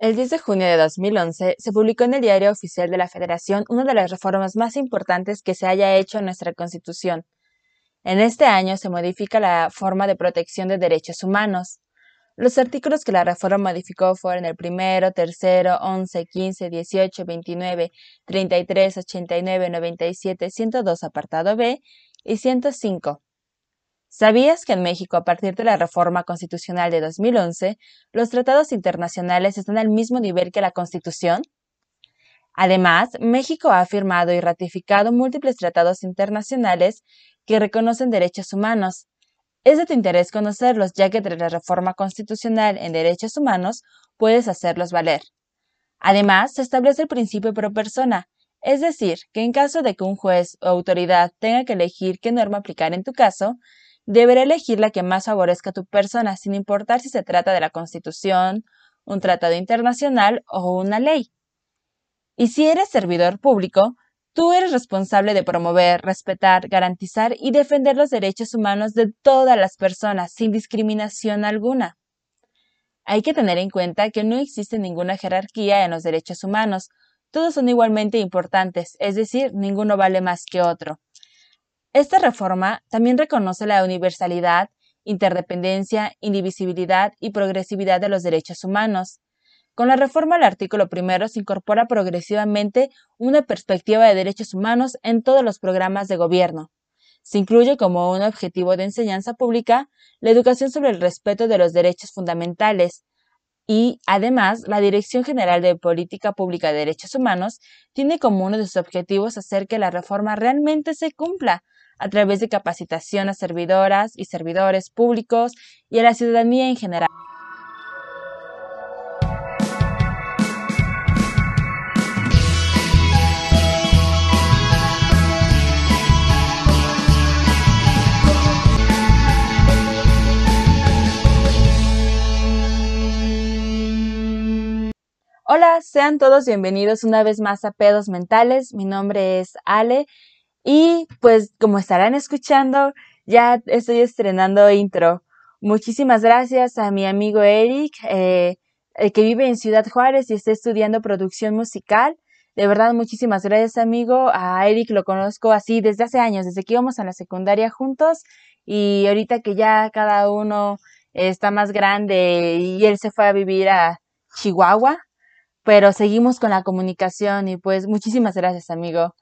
El 10 de junio de 2011 se publicó en el Diario Oficial de la Federación una de las reformas más importantes que se haya hecho en nuestra Constitución. En este año se modifica la forma de protección de derechos humanos. Los artículos que la reforma modificó fueron el primero, tercero, 11, 15, 18, 29, 33, 89, 97, 102 apartado B y 105 ¿Sabías que en México, a partir de la reforma constitucional de 2011, los tratados internacionales están al mismo nivel que la Constitución? Además, México ha firmado y ratificado múltiples tratados internacionales que reconocen derechos humanos. Es de tu interés conocerlos, ya que tras la reforma constitucional en derechos humanos puedes hacerlos valer. Además, se establece el principio pro persona, es decir, que en caso de que un juez o autoridad tenga que elegir qué norma aplicar en tu caso, deberá elegir la que más favorezca a tu persona, sin importar si se trata de la Constitución, un tratado internacional o una ley. Y si eres servidor público, tú eres responsable de promover, respetar, garantizar y defender los derechos humanos de todas las personas, sin discriminación alguna. Hay que tener en cuenta que no existe ninguna jerarquía en los derechos humanos, todos son igualmente importantes, es decir, ninguno vale más que otro. Esta reforma también reconoce la universalidad, interdependencia, indivisibilidad y progresividad de los derechos humanos. Con la reforma al artículo primero se incorpora progresivamente una perspectiva de derechos humanos en todos los programas de gobierno. Se incluye como un objetivo de enseñanza pública la educación sobre el respeto de los derechos fundamentales, y, además, la Dirección General de Política Pública de Derechos Humanos tiene como uno de sus objetivos hacer que la reforma realmente se cumpla, a través de capacitación a servidoras y servidores públicos y a la ciudadanía en general. Hola, sean todos bienvenidos una vez más a Pedos Mentales. Mi nombre es Ale y pues como estarán escuchando, ya estoy estrenando intro. Muchísimas gracias a mi amigo Eric, eh, que vive en Ciudad Juárez y está estudiando producción musical. De verdad, muchísimas gracias, amigo. A Eric lo conozco así desde hace años, desde que íbamos a la secundaria juntos y ahorita que ya cada uno está más grande y él se fue a vivir a Chihuahua, pero seguimos con la comunicación y pues muchísimas gracias, amigo.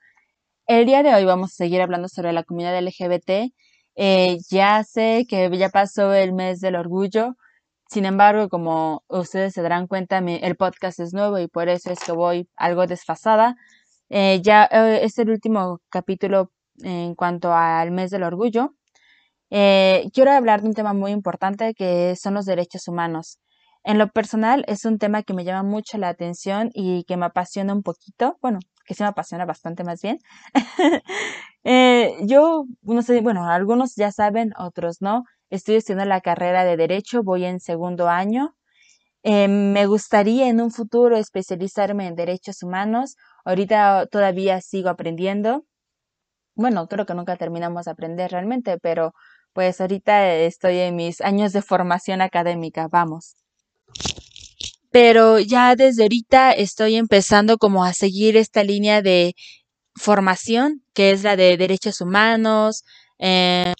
El día de hoy vamos a seguir hablando sobre la comunidad LGBT. Eh, ya sé que ya pasó el mes del orgullo, sin embargo, como ustedes se darán cuenta, el podcast es nuevo y por eso es que voy algo desfasada. Eh, ya eh, es el último capítulo en cuanto al mes del orgullo. quiero hablar de un tema muy importante que son los derechos humanos. En lo personal es un tema que me llama mucho la atención y que me apasiona un poquito. Bueno, que se me apasiona bastante más bien. Eh, yo, no sé, bueno, algunos ya saben, otros no. Estoy estudiando la carrera de Derecho, voy en segundo año. Eh, me gustaría en un futuro especializarme en derechos humanos. Ahorita todavía sigo aprendiendo. Bueno, creo que nunca terminamos de aprender realmente, pero pues ahorita estoy en mis años de formación académica, vamos pero ya desde ahorita estoy empezando como a seguir esta línea de formación, que es la de derechos humanos, eh,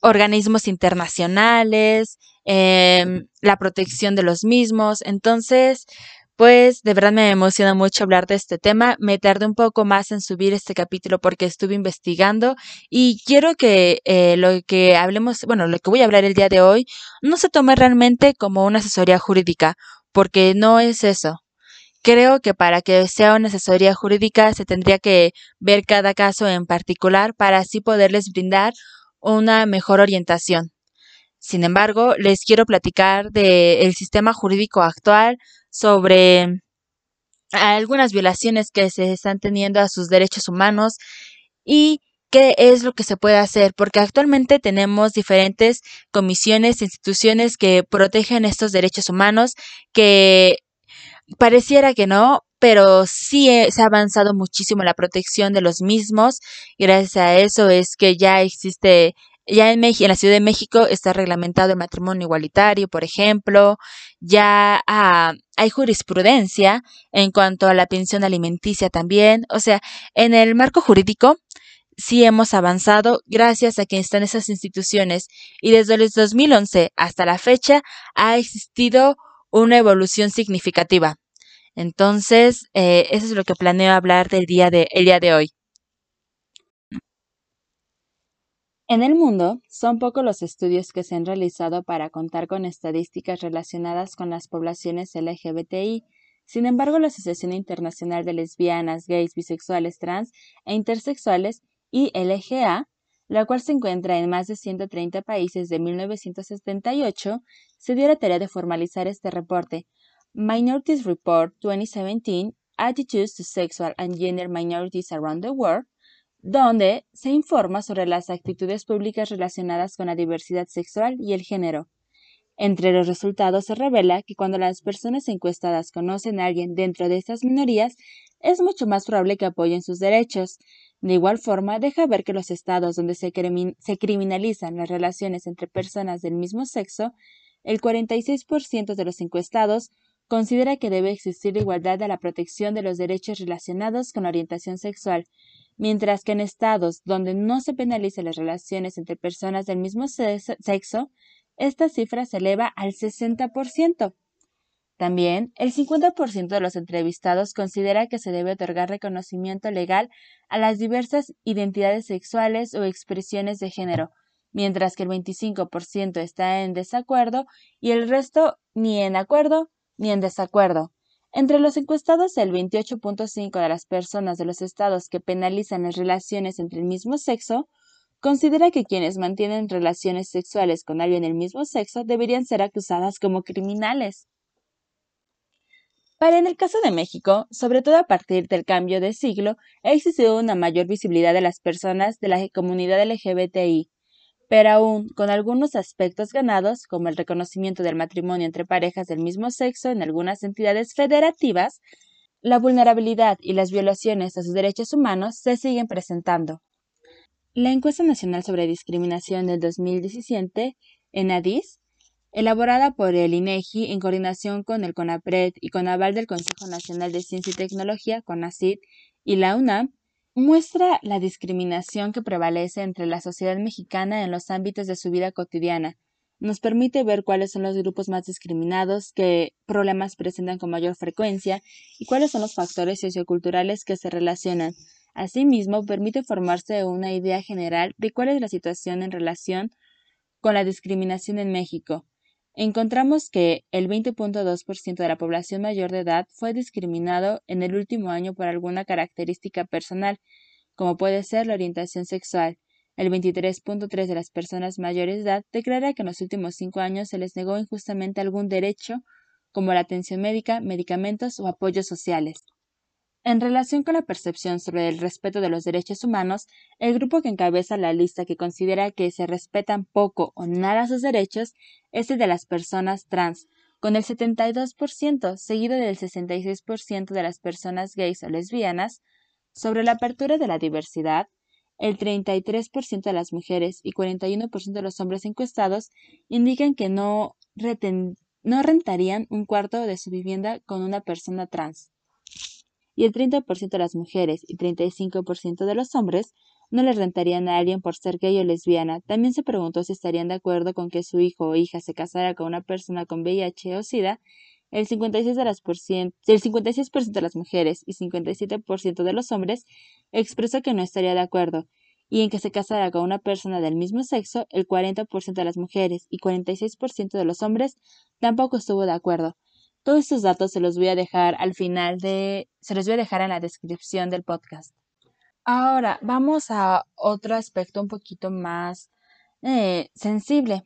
organismos internacionales, em, la protección de los mismos. Entonces, pues de verdad me emociona mucho hablar de este tema. Me tardé un poco más en subir este capítulo porque estuve investigando y quiero que eh, lo que hablemos, bueno, lo que voy a hablar el día de hoy no se tome realmente como una asesoría jurídica porque no es eso. Creo que para que sea una asesoría jurídica se tendría que ver cada caso en particular para así poderles brindar una mejor orientación. Sin embargo, les quiero platicar del sistema jurídico actual sobre algunas violaciones que se están teniendo a sus derechos humanos y qué es lo que se puede hacer, porque actualmente tenemos diferentes comisiones, instituciones que protegen estos derechos humanos, que pareciera que no, pero sí se ha avanzado muchísimo la protección de los mismos. Gracias a eso es que ya existe Ya en, en la Ciudad de México está reglamentado el matrimonio igualitario, por ejemplo, ya ah, hay jurisprudencia en cuanto a la pensión alimenticia también, o sea, en el marco jurídico sí hemos avanzado gracias a que están esas instituciones y desde el 2011 hasta la fecha ha existido una evolución significativa. Entonces, eh, eso es lo que planeo hablar del día de, el día de hoy. En el mundo, son pocos los estudios que se han realizado para contar con estadísticas relacionadas con las poblaciones LGBTI. Sin embargo, la Asociación Internacional de Lesbianas, Gays, Bisexuales, Trans e Intersexuales, ILGA, la cual se encuentra en más de 130 países de 1978, se dio la tarea de formalizar este reporte, Minorities Report 2017 Attitudes to Sexual and Gender Minorities Around the World, donde se informa sobre las actitudes públicas relacionadas con la diversidad sexual y el género. Entre los resultados se revela que cuando las personas encuestadas conocen a alguien dentro de estas minorías, es mucho más probable que apoyen sus derechos. De igual forma, deja ver que los estados donde se, criminalizan las relaciones entre personas del mismo sexo, el 46% de los encuestados considera que debe existir igualdad a la protección de los derechos relacionados con la orientación sexual, mientras que en estados donde no se penalizan las relaciones entre personas del mismo sexo, esta cifra se eleva al 60%. También, el 50% de los entrevistados considera que se debe otorgar reconocimiento legal a las diversas identidades sexuales o expresiones de género, mientras que el 25% está en desacuerdo y el resto ni en acuerdo ni en desacuerdo. Entre los encuestados, el 28.5 de las personas de los estados que penalizan las relaciones entre el mismo sexo considera que quienes mantienen relaciones sexuales con alguien del mismo sexo deberían ser acusadas como criminales. Para en el caso de México, sobre todo a partir del cambio de siglo, ha existido una mayor visibilidad de las personas de la comunidad LGBTI, pero aún con algunos aspectos ganados, como el reconocimiento del matrimonio entre parejas del mismo sexo en algunas entidades federativas, la vulnerabilidad y las violaciones a sus derechos humanos se siguen presentando. La encuesta nacional sobre discriminación del 2017, ENADIS, elaborada por el INEGI en coordinación con el CONAPRED y con aval del Consejo Nacional de Ciencia y Tecnología, CONACYT, y la UNAM, muestra la discriminación que prevalece entre la sociedad mexicana en los ámbitos de su vida cotidiana. Nos permite ver cuáles son los grupos más discriminados, qué problemas presentan con mayor frecuencia y cuáles son los factores socioculturales que se relacionan. Asimismo, permite formarse una idea general de cuál es la situación en relación con la discriminación en México. Encontramos que el 20.2% de la población mayor de edad fue discriminado en el último año por alguna característica personal, como puede ser la orientación sexual. El 23.3% de las personas mayores de edad declara que en los últimos cinco años se les negó injustamente algún derecho, como la atención médica, medicamentos o apoyos sociales. En relación con la percepción sobre el respeto de los derechos humanos, el grupo que encabeza la lista que considera que se respetan poco o nada sus derechos es el de las personas trans, con el 72%, seguido del 66% de las personas gays o lesbianas. Sobre la apertura de la diversidad, el 33% de las mujeres y 41% de los hombres encuestados indican que no, no rentarían un cuarto de su vivienda con una persona trans y el 30% de las mujeres y 35% de los hombres no le rentarían a alguien por ser gay o lesbiana. También se preguntó si estarían de acuerdo con que su hijo o hija se casara con una persona con VIH o SIDA. El 56%, de las el 56 de las mujeres y 57% de los hombres expresó que no estaría de acuerdo, y en que se casara con una persona del mismo sexo, el 40% de las mujeres y 46% de los hombres tampoco estuvo de acuerdo. Todos estos datos se los voy a dejar al final de, se los voy a dejar en la descripción del podcast. Ahora, vamos a otro aspecto un poquito más eh, sensible.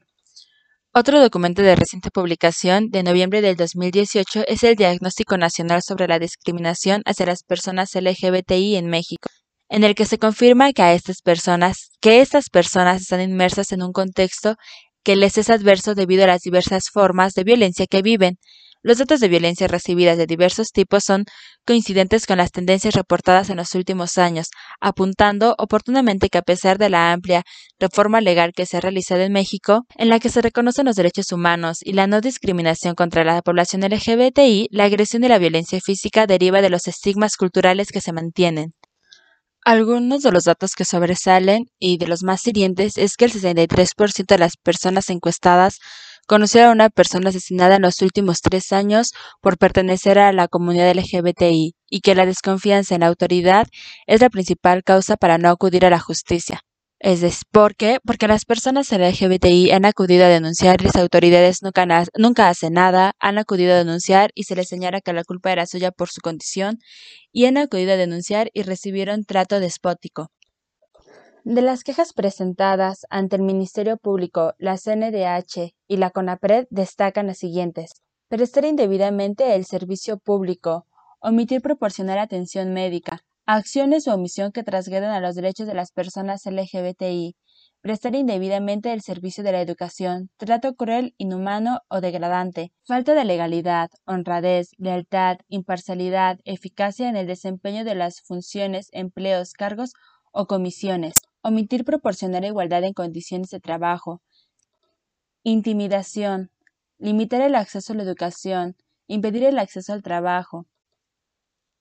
Otro documento de reciente publicación de noviembre del 2018 es el Diagnóstico Nacional sobre la Discriminación hacia las Personas LGBTI en México, en el que se confirma que a estas personas, que estas personas están inmersas en un contexto que les es adverso debido a las diversas formas de violencia que viven, Los datos de violencia recibidas de diversos tipos son coincidentes con las tendencias reportadas en los últimos años, apuntando oportunamente que a pesar de la amplia reforma legal que se ha realizado en México, en la que se reconocen los derechos humanos y la no discriminación contra la población LGBTI, la agresión y la violencia física deriva de los estigmas culturales que se mantienen. Algunos de los datos que sobresalen y de los más hirientes es que el 63% de las personas encuestadas conocieron a una persona asesinada en los últimos tres años por pertenecer a la comunidad LGBTI y que la desconfianza en la autoridad es la principal causa para no acudir a la justicia. Es decir, ¿por qué? Porque las personas LGBTI han acudido a denunciar y las autoridades nunca, nunca hacen nada, han acudido a denunciar y se les señala que la culpa era suya por su condición, y han acudido a denunciar y recibieron trato despótico. De las quejas presentadas ante el Ministerio Público, la CNDH y la CONAPRED destacan las siguientes. Prestar indebidamente el servicio público, omitir proporcionar atención médica, acciones o omisión que trasgredan a los derechos de las personas LGBTI, prestar indebidamente el servicio de la educación, trato cruel, inhumano o degradante, falta de legalidad, honradez, lealtad, imparcialidad, eficacia en el desempeño de las funciones, empleos, cargos o comisiones, omitir proporcionar igualdad en condiciones de trabajo, intimidación, limitar el acceso a la educación, impedir el acceso al trabajo,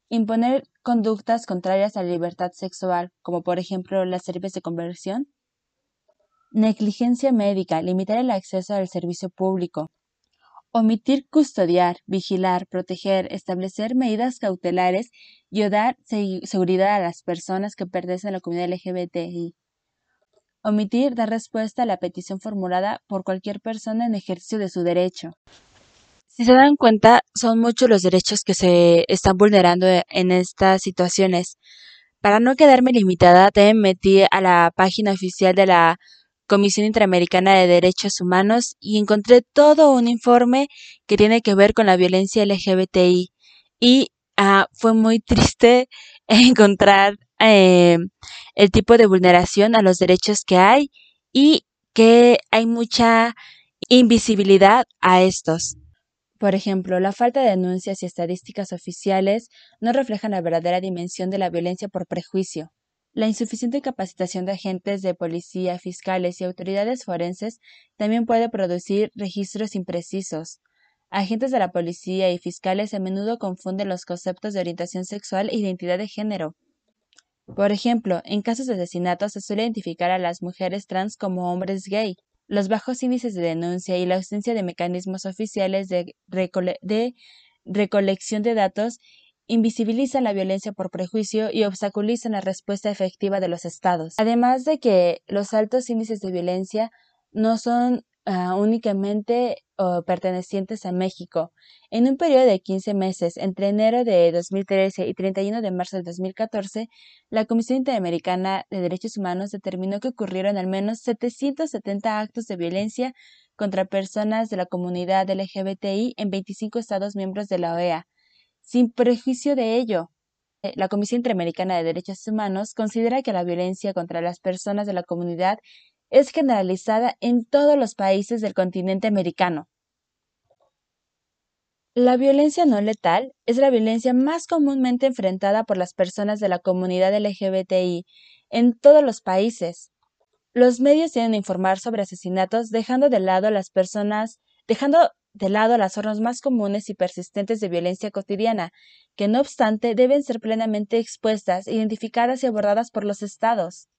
imponer conductas contrarias a la libertad sexual, como por ejemplo las terapias de conversión, negligencia médica, limitar el acceso al servicio público, omitir custodiar, vigilar, proteger, establecer medidas cautelares y dar seguridad a las personas que pertenecen a la comunidad LGBTI. Omitir dar respuesta a la petición formulada por cualquier persona en ejercicio de su derecho. Si se dan cuenta, son muchos los derechos que se están vulnerando en estas situaciones. Para no quedarme limitada, te metí a la página oficial de la Comisión Interamericana de Derechos Humanos y encontré todo un informe que tiene que ver con la violencia LGBTI. Y ah, fue muy triste encontrar eh, el tipo de vulneración a los derechos que hay y que hay mucha invisibilidad a estos. Por ejemplo, la falta de denuncias y estadísticas oficiales no reflejan la verdadera dimensión de la violencia por prejuicio. La insuficiente capacitación de agentes de policía, fiscales y autoridades forenses también puede producir registros imprecisos. Agentes de la policía y fiscales a menudo confunden los conceptos de orientación sexual e identidad de género. Por ejemplo, en casos de asesinato se suele identificar a las mujeres trans como hombres gay, los bajos índices de denuncia y la ausencia de mecanismos oficiales de, recolección de datos invisibilizan la violencia por prejuicio y obstaculizan la respuesta efectiva de los estados. Además de que los altos índices de violencia no son Ah, únicamente pertenecientes a México. En un periodo de 15 meses, entre enero de 2013 y 31 de marzo de 2014, la Comisión Interamericana de Derechos Humanos determinó que ocurrieron al menos 770 actos de violencia contra personas de la comunidad LGBTI en 25 Estados miembros de la OEA. Sin prejuicio de ello, eh, la Comisión Interamericana de Derechos Humanos considera que la violencia contra las personas de la comunidad es generalizada en todos los países del continente americano. La violencia no letal es la violencia más comúnmente enfrentada por las personas de la comunidad LGBTI en todos los países. Los medios tienen que informar sobre asesinatos dejando de lado las personas, dejando de lado las formas más comunes y persistentes de violencia cotidiana, que no obstante deben ser plenamente expuestas, identificadas y abordadas por los estados.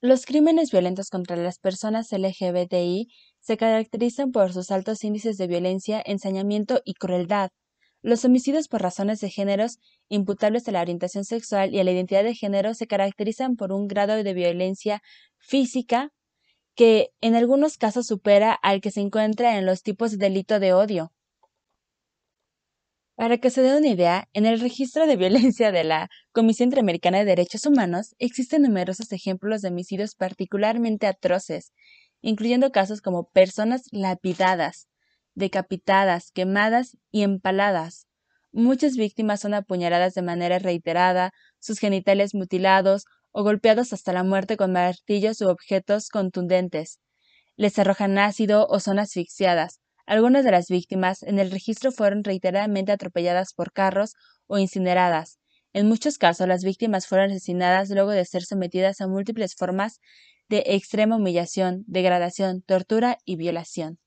Los crímenes violentos contra las personas LGBTI se caracterizan por sus altos índices de violencia, ensañamiento y crueldad. Los homicidios por razones de géneros imputables a la orientación sexual y a la identidad de género se caracterizan por un grado de violencia física que en algunos casos supera al que se encuentra en los tipos de delito de odio. Para que se dé una idea, en el registro de violencia de la Comisión Interamericana de Derechos Humanos existen numerosos ejemplos de homicidios particularmente atroces, incluyendo casos como personas lapidadas, decapitadas, quemadas y empaladas. Muchas víctimas son apuñaladas de manera reiterada, sus genitales mutilados o golpeados hasta la muerte con martillos u objetos contundentes. Les arrojan ácido o son asfixiadas, Algunas de las víctimas en el registro fueron reiteradamente atropelladas por carros o incineradas. En muchos casos, las víctimas fueron asesinadas luego de ser sometidas a múltiples formas de extrema humillación, degradación, tortura y violación.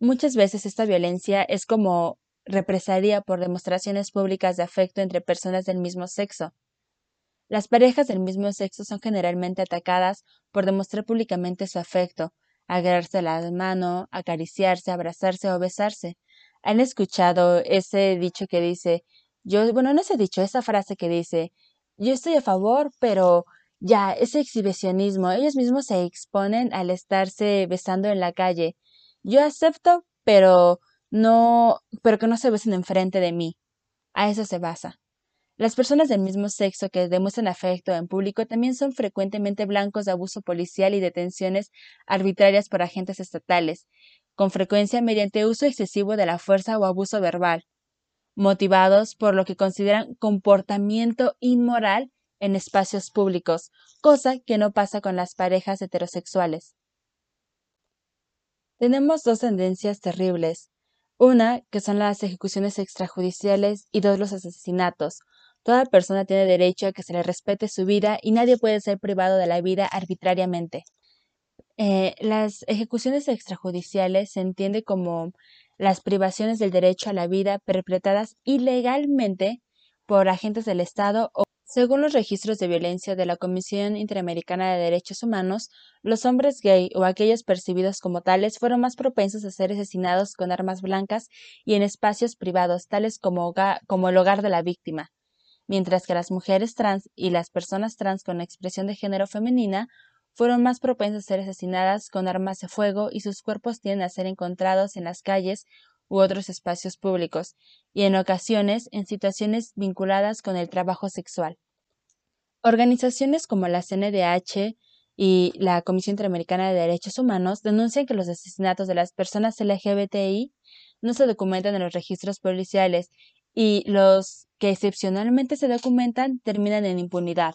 Muchas veces esta violencia es como represalia por demostraciones públicas de afecto entre personas del mismo sexo. Las parejas del mismo sexo son generalmente atacadas por demostrar públicamente su afecto, agarrarse la mano, acariciarse, abrazarse o besarse. ¿Han escuchado ese dicho que dice, yo, bueno, no ese dicho, esa frase que dice, yo estoy a favor, pero ya, ese exhibicionismo, ellos mismos se exponen al estarse besando en la calle. Yo acepto, pero no, pero que no se besen enfrente de mí. A eso se basa. Las personas del mismo sexo que demuestran afecto en público también son frecuentemente blancos de abuso policial y detenciones arbitrarias por agentes estatales, con frecuencia mediante uso excesivo de la fuerza o abuso verbal, motivados por lo que consideran comportamiento inmoral en espacios públicos, cosa que no pasa con las parejas heterosexuales. Tenemos dos tendencias terribles. Una, que son las ejecuciones extrajudiciales, y dos, los asesinatos, Toda persona tiene derecho a que se le respete su vida y nadie puede ser privado de la vida arbitrariamente. Eh, las ejecuciones extrajudiciales se entiende como las privaciones del derecho a la vida perpetradas ilegalmente por agentes del Estado o según los registros de violencia de la Comisión Interamericana de Derechos Humanos, los hombres gay o aquellos percibidos como tales fueron más propensos a ser asesinados con armas blancas y en espacios privados, tales como, como el hogar de la víctima mientras que las mujeres trans y las personas trans con expresión de género femenina fueron más propensas a ser asesinadas con armas de fuego y sus cuerpos tienden a ser encontrados en las calles u otros espacios públicos, y en ocasiones en situaciones vinculadas con el trabajo sexual. Organizaciones como la CNDH y la Comisión Interamericana de Derechos Humanos denuncian que los asesinatos de las personas LGBTI no se documentan en los registros policiales y los que excepcionalmente se documentan terminan en impunidad.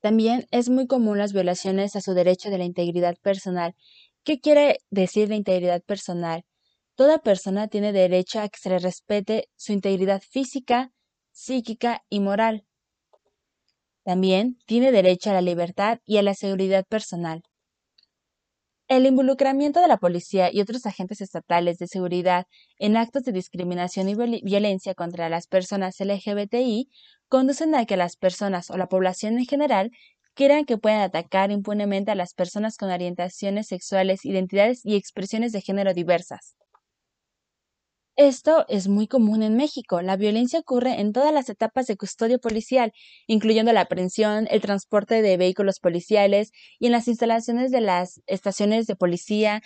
También es muy común las violaciones a su derecho de la integridad personal. ¿Qué quiere decir la integridad personal? Toda persona tiene derecho a que se le respete su integridad física, psíquica y moral. También tiene derecho a la libertad y a la seguridad personal. El involucramiento de la policía y otros agentes estatales de seguridad en actos de discriminación y violencia contra las personas LGBTI conducen a que las personas o la población en general crean que pueden atacar impunemente a las personas con orientaciones sexuales, identidades y expresiones de género diversas. Esto es muy común en México. La violencia ocurre en todas las etapas de custodia policial, incluyendo la aprehensión, el transporte de vehículos policiales y en las instalaciones de las estaciones de policía.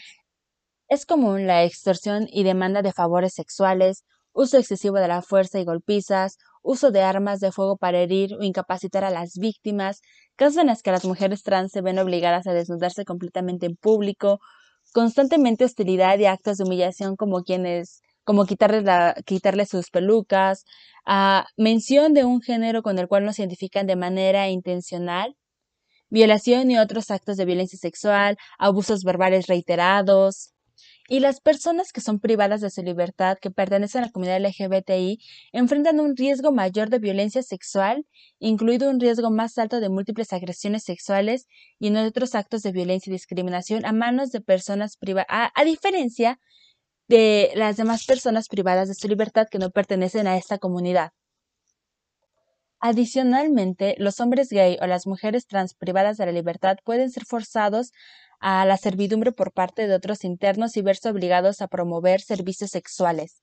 Es común la extorsión y demanda de favores sexuales, uso excesivo de la fuerza y golpizas, uso de armas de fuego para herir o incapacitar a las víctimas, casos en los que las mujeres trans se ven obligadas a desnudarse completamente en público, constantemente hostilidad y actos de humillación como quienes como quitarles, la, sus pelucas, a mención de un género con el cual no se identifican de manera intencional, violación y otros actos de violencia sexual, abusos verbales reiterados. Y las personas que son privadas de su libertad, que pertenecen a la comunidad LGBTI, enfrentan un riesgo mayor de violencia sexual, incluido un riesgo más alto de múltiples agresiones sexuales y otros actos de violencia y discriminación a manos de personas privadas, a diferencia de las demás personas privadas de su libertad que no pertenecen a esta comunidad. Adicionalmente, los hombres gay o las mujeres trans privadas de la libertad pueden ser forzados a la servidumbre por parte de otros internos y verse obligados a promover servicios sexuales.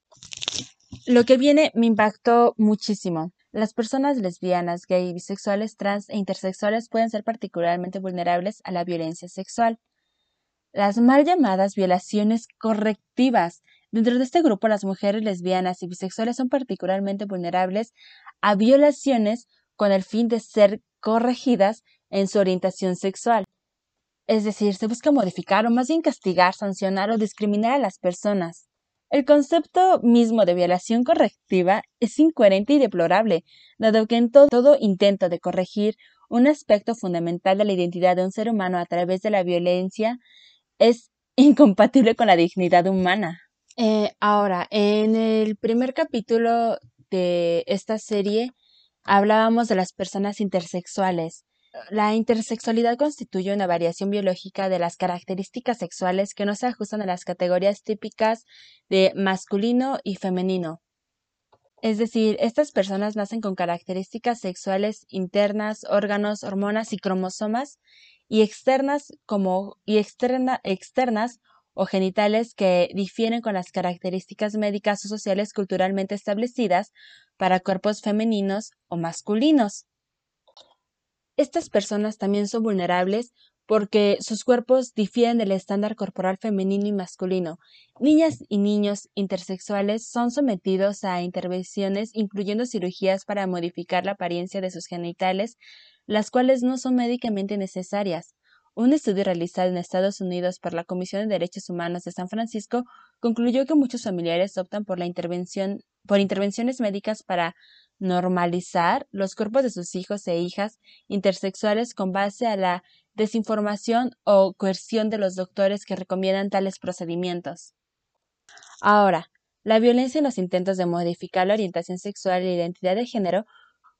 Lo que viene me impactó muchísimo. Las personas lesbianas, gay, bisexuales, trans e intersexuales pueden ser particularmente vulnerables a la violencia sexual las mal llamadas violaciones correctivas. Dentro de este grupo, las mujeres lesbianas y bisexuales son particularmente vulnerables a violaciones con el fin de ser corregidas en su orientación sexual. Es decir, se busca modificar o más bien castigar, sancionar o discriminar a las personas. El concepto mismo de violación correctiva es incoherente y deplorable, dado que en todo, intento de corregir un aspecto fundamental de la identidad de un ser humano a través de la violencia es incompatible con la dignidad humana. Eh, ahora, en el primer capítulo de esta serie hablábamos de las personas intersexuales. La intersexualidad constituye una variación biológica de las características sexuales que no se ajustan a las categorías típicas de masculino y femenino. Es decir, estas personas nacen con características sexuales internas, órganos, hormonas y cromosomas y externas como y externas o genitales que difieren con las características médicas o sociales culturalmente establecidas para cuerpos femeninos o masculinos. Estas personas también son vulnerables porque sus cuerpos difieren del estándar corporal femenino y masculino. Niñas y niños intersexuales son sometidos a intervenciones incluyendo cirugías para modificar la apariencia de sus genitales, las cuales no son médicamente necesarias. Un estudio realizado en Estados Unidos por la Comisión de Derechos Humanos de San Francisco concluyó que muchos familiares optan por la intervención por intervenciones médicas para normalizar los cuerpos de sus hijos e hijas intersexuales con base a la desinformación o coerción de los doctores que recomiendan tales procedimientos. Ahora, la violencia en los intentos de modificar la orientación sexual y la identidad de género,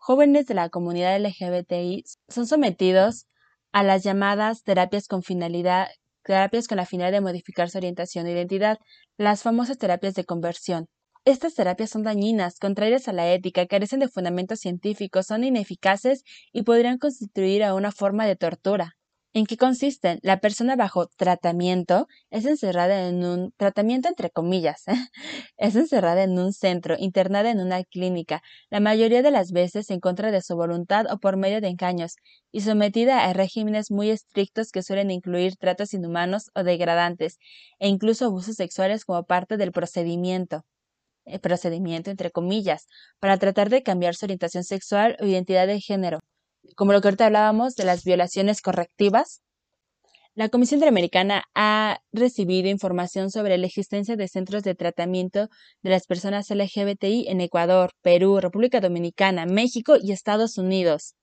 jóvenes de la comunidad LGBTI son sometidos a las llamadas terapias con finalidad terapias con la finalidad de modificar su orientación e identidad, las famosas terapias de conversión. Estas terapias son dañinas, contrarias a la ética, carecen de fundamentos científicos, son ineficaces y podrían constituir a una forma de tortura. ¿En qué consisten? La persona bajo tratamiento es encerrada en un tratamiento entre comillas, es encerrada en un centro, internada en una clínica, la mayoría de las veces en contra de su voluntad o por medio de engaños, y sometida a regímenes muy estrictos que suelen incluir tratos inhumanos o degradantes, e incluso abusos sexuales como parte del procedimiento eh, procedimiento entre comillas, para tratar de cambiar su orientación sexual o identidad de género como lo que ahorita hablábamos de las violaciones correctivas, la Comisión Interamericana ha recibido información sobre la existencia de centros de tratamiento de las personas LGBTI en Ecuador, Perú, República Dominicana, México y Estados Unidos.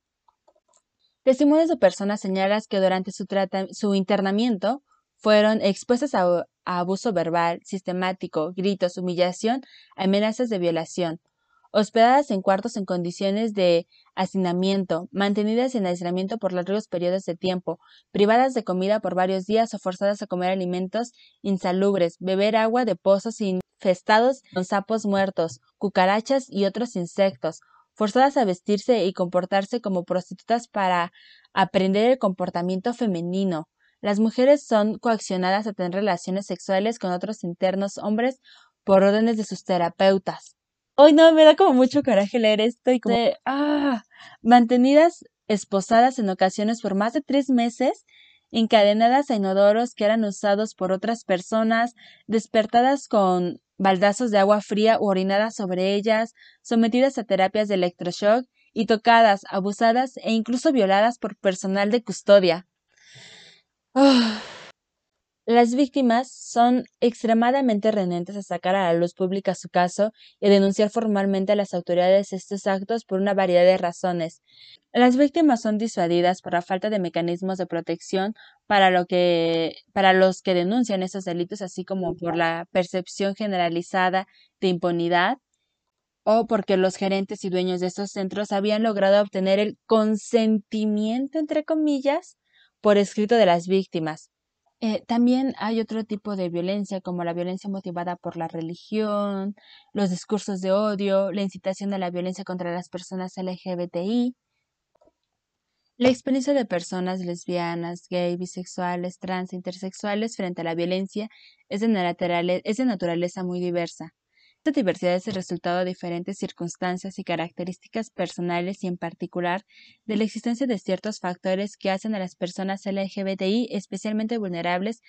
Testimonios de personas señalan que durante su, internamiento fueron expuestas a abuso verbal, sistemático, gritos, humillación, amenazas de violación, hospedadas en cuartos en condiciones de hacinamiento, mantenidas en aislamiento por largos periodos de tiempo, privadas de comida por varios días o forzadas a comer alimentos insalubres, beber agua de pozos infestados con sapos muertos, cucarachas y otros insectos, forzadas a vestirse y comportarse como prostitutas para aprender el comportamiento femenino. Las mujeres son coaccionadas a tener relaciones sexuales con otros internos hombres por órdenes de sus terapeutas. Hoy no, me da como mucho coraje leer esto y como, ah, mantenidas esposadas en ocasiones por más de tres meses, encadenadas a inodoros que eran usados por otras personas, despertadas con baldazos de agua fría o orinadas sobre ellas, sometidas a terapias de electroshock y tocadas, abusadas e incluso violadas por personal de custodia. Ah. Las víctimas son extremadamente renentes a sacar a la luz pública su caso y denunciar formalmente a las autoridades estos actos por una variedad de razones. Las víctimas son disuadidas por la falta de mecanismos de protección para, lo que, para los que denuncian estos delitos, así como por la percepción generalizada de impunidad o porque los gerentes y dueños de estos centros habían logrado obtener el consentimiento, entre comillas, por escrito de las víctimas eh, también hay otro tipo de violencia, como la violencia motivada por la religión, los discursos de odio, la incitación a la violencia contra las personas LGBTI. La experiencia de personas lesbianas, gay, bisexuales, trans, intersexuales frente a la violencia es de naturaleza muy diversa. Esta diversidad es el resultado de diferentes circunstancias y características personales y en particular de la existencia de ciertos factores que hacen a las personas LGBTI especialmente vulnerables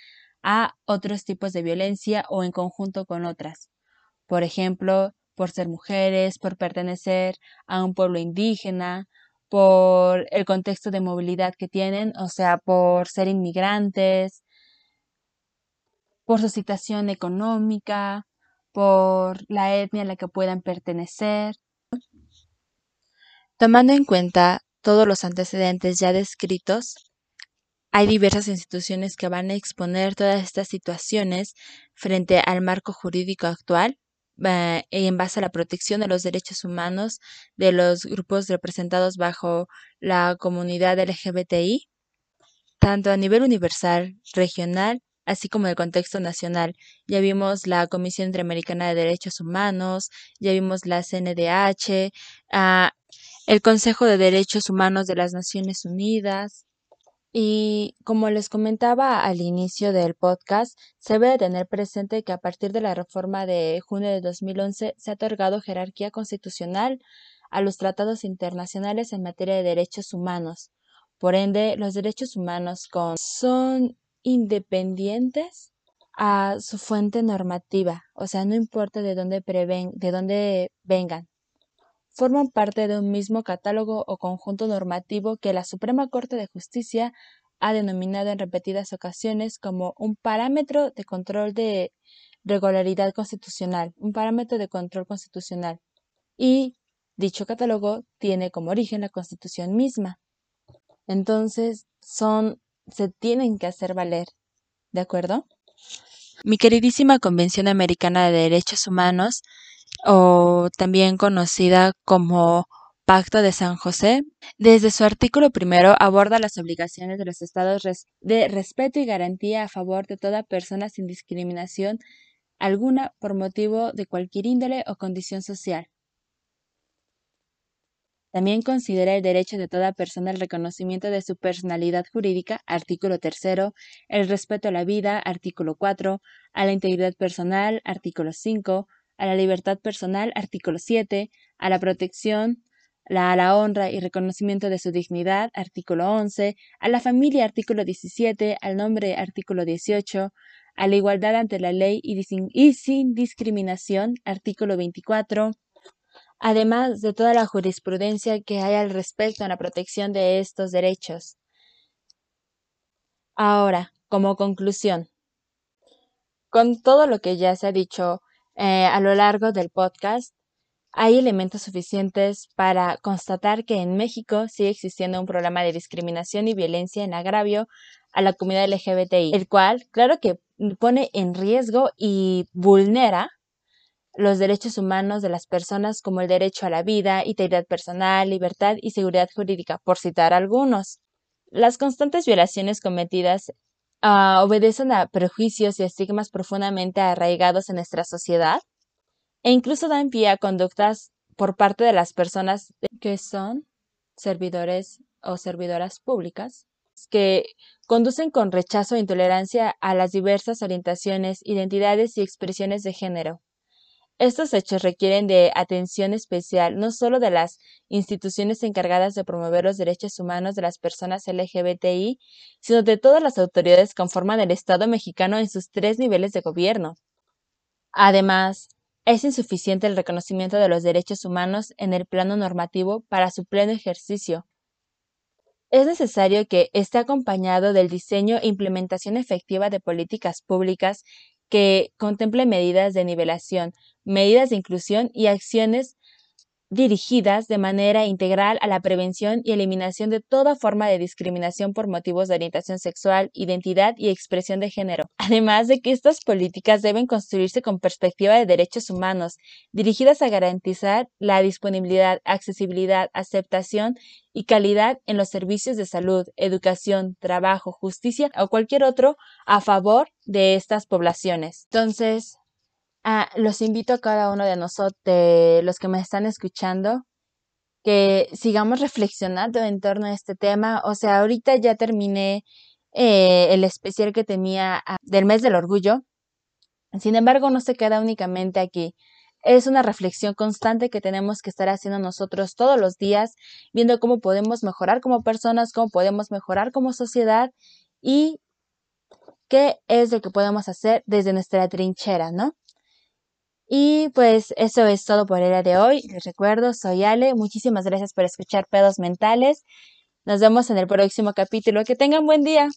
a otros tipos de violencia o en conjunto con otras. Por ejemplo, por ser mujeres, por pertenecer a un pueblo indígena, por el contexto de movilidad que tienen, o sea, por ser inmigrantes, por su situación económica, por la etnia a la que puedan pertenecer. Tomando en cuenta todos los antecedentes ya descritos, hay diversas instituciones que van a exponer todas estas situaciones frente al marco jurídico actual eh, en base a la protección de los derechos humanos de los grupos representados bajo la comunidad LGBTI, tanto a nivel universal, regional, así como el contexto nacional. Ya vimos la Comisión Interamericana de Derechos Humanos, ya vimos la CNDH, ah, el Consejo de Derechos Humanos de las Naciones Unidas, y como les comentaba al inicio del podcast, se debe tener presente que a partir de la reforma de junio de 2011 se ha otorgado jerarquía constitucional a los tratados internacionales en materia de derechos humanos. Por ende, los derechos humanos son independientes a su fuente normativa, o sea, no importa de dónde, preven, de dónde vengan, forman parte de un mismo catálogo o conjunto normativo que la Suprema Corte de Justicia ha denominado en repetidas ocasiones como un parámetro de control de regularidad constitucional, un parámetro de control constitucional. Y dicho catálogo tiene como origen la Constitución misma. Entonces, son se tienen que hacer valer. ¿De acuerdo? Mi queridísima Convención Americana de Derechos Humanos o también conocida como Pacto de San José, desde su artículo primero aborda las obligaciones de los estados de respeto y garantía a favor de toda persona sin discriminación alguna por motivo de cualquier índole o condición social. También considera el derecho de toda persona al reconocimiento de su personalidad jurídica, artículo tercero, el respeto a la vida, artículo 4, a la integridad personal, artículo 5, a la libertad personal, artículo 7, a la protección, a la honra y reconocimiento de su dignidad, artículo 11, a la familia, artículo 17, al nombre, artículo 18, a la igualdad ante la ley y, y sin discriminación, artículo 24, además de toda la jurisprudencia que hay al respecto en la protección de estos derechos. Ahora, como conclusión, con todo lo que ya se ha dicho eh, a lo largo del podcast, hay elementos suficientes para constatar que en México sigue existiendo un problema de discriminación y violencia en agravio a la comunidad LGBTI, el cual, claro que pone en riesgo y vulnera los derechos humanos de las personas como el derecho a la vida, integridad personal, libertad y seguridad jurídica, por citar algunos. Las constantes violaciones cometidas uh, obedecen a prejuicios y estigmas profundamente arraigados en nuestra sociedad e incluso dan pie a conductas por parte de las personas que son servidores o servidoras públicas que conducen con rechazo e intolerancia a las diversas orientaciones, identidades y expresiones de género. Estos hechos requieren de atención especial no solo de las instituciones encargadas de promover los derechos humanos de las personas LGBTI, sino de todas las autoridades que conforman el Estado mexicano en sus tres niveles de gobierno. Además, es insuficiente el reconocimiento de los derechos humanos en el plano normativo para su pleno ejercicio. Es necesario que esté acompañado del diseño e implementación efectiva de políticas públicas que contemple medidas de nivelación, medidas de inclusión y acciones dirigidas de manera integral a la prevención y eliminación de toda forma de discriminación por motivos de orientación sexual, identidad y expresión de género. Además de que estas políticas deben construirse con perspectiva de derechos humanos, dirigidas a garantizar la disponibilidad, accesibilidad, aceptación y calidad en los servicios de salud, educación, trabajo, justicia o cualquier otro a favor de estas poblaciones. Entonces, Ah, los invito a cada uno de nosotros, los que me están escuchando, que sigamos reflexionando en torno a este tema. O sea, ahorita ya terminé eh, el especial que tenía ah, del mes del orgullo. Sin embargo, no se queda únicamente aquí. Es una reflexión constante que tenemos que estar haciendo nosotros todos los días, viendo cómo podemos mejorar como personas, cómo podemos mejorar como sociedad y qué es lo que podemos hacer desde nuestra trinchera, ¿no? Y pues eso es todo por el día de hoy. Les recuerdo, soy Ale. Muchísimas gracias por escuchar Pedos Mentales. Nos vemos en el próximo capítulo. Que tengan buen día.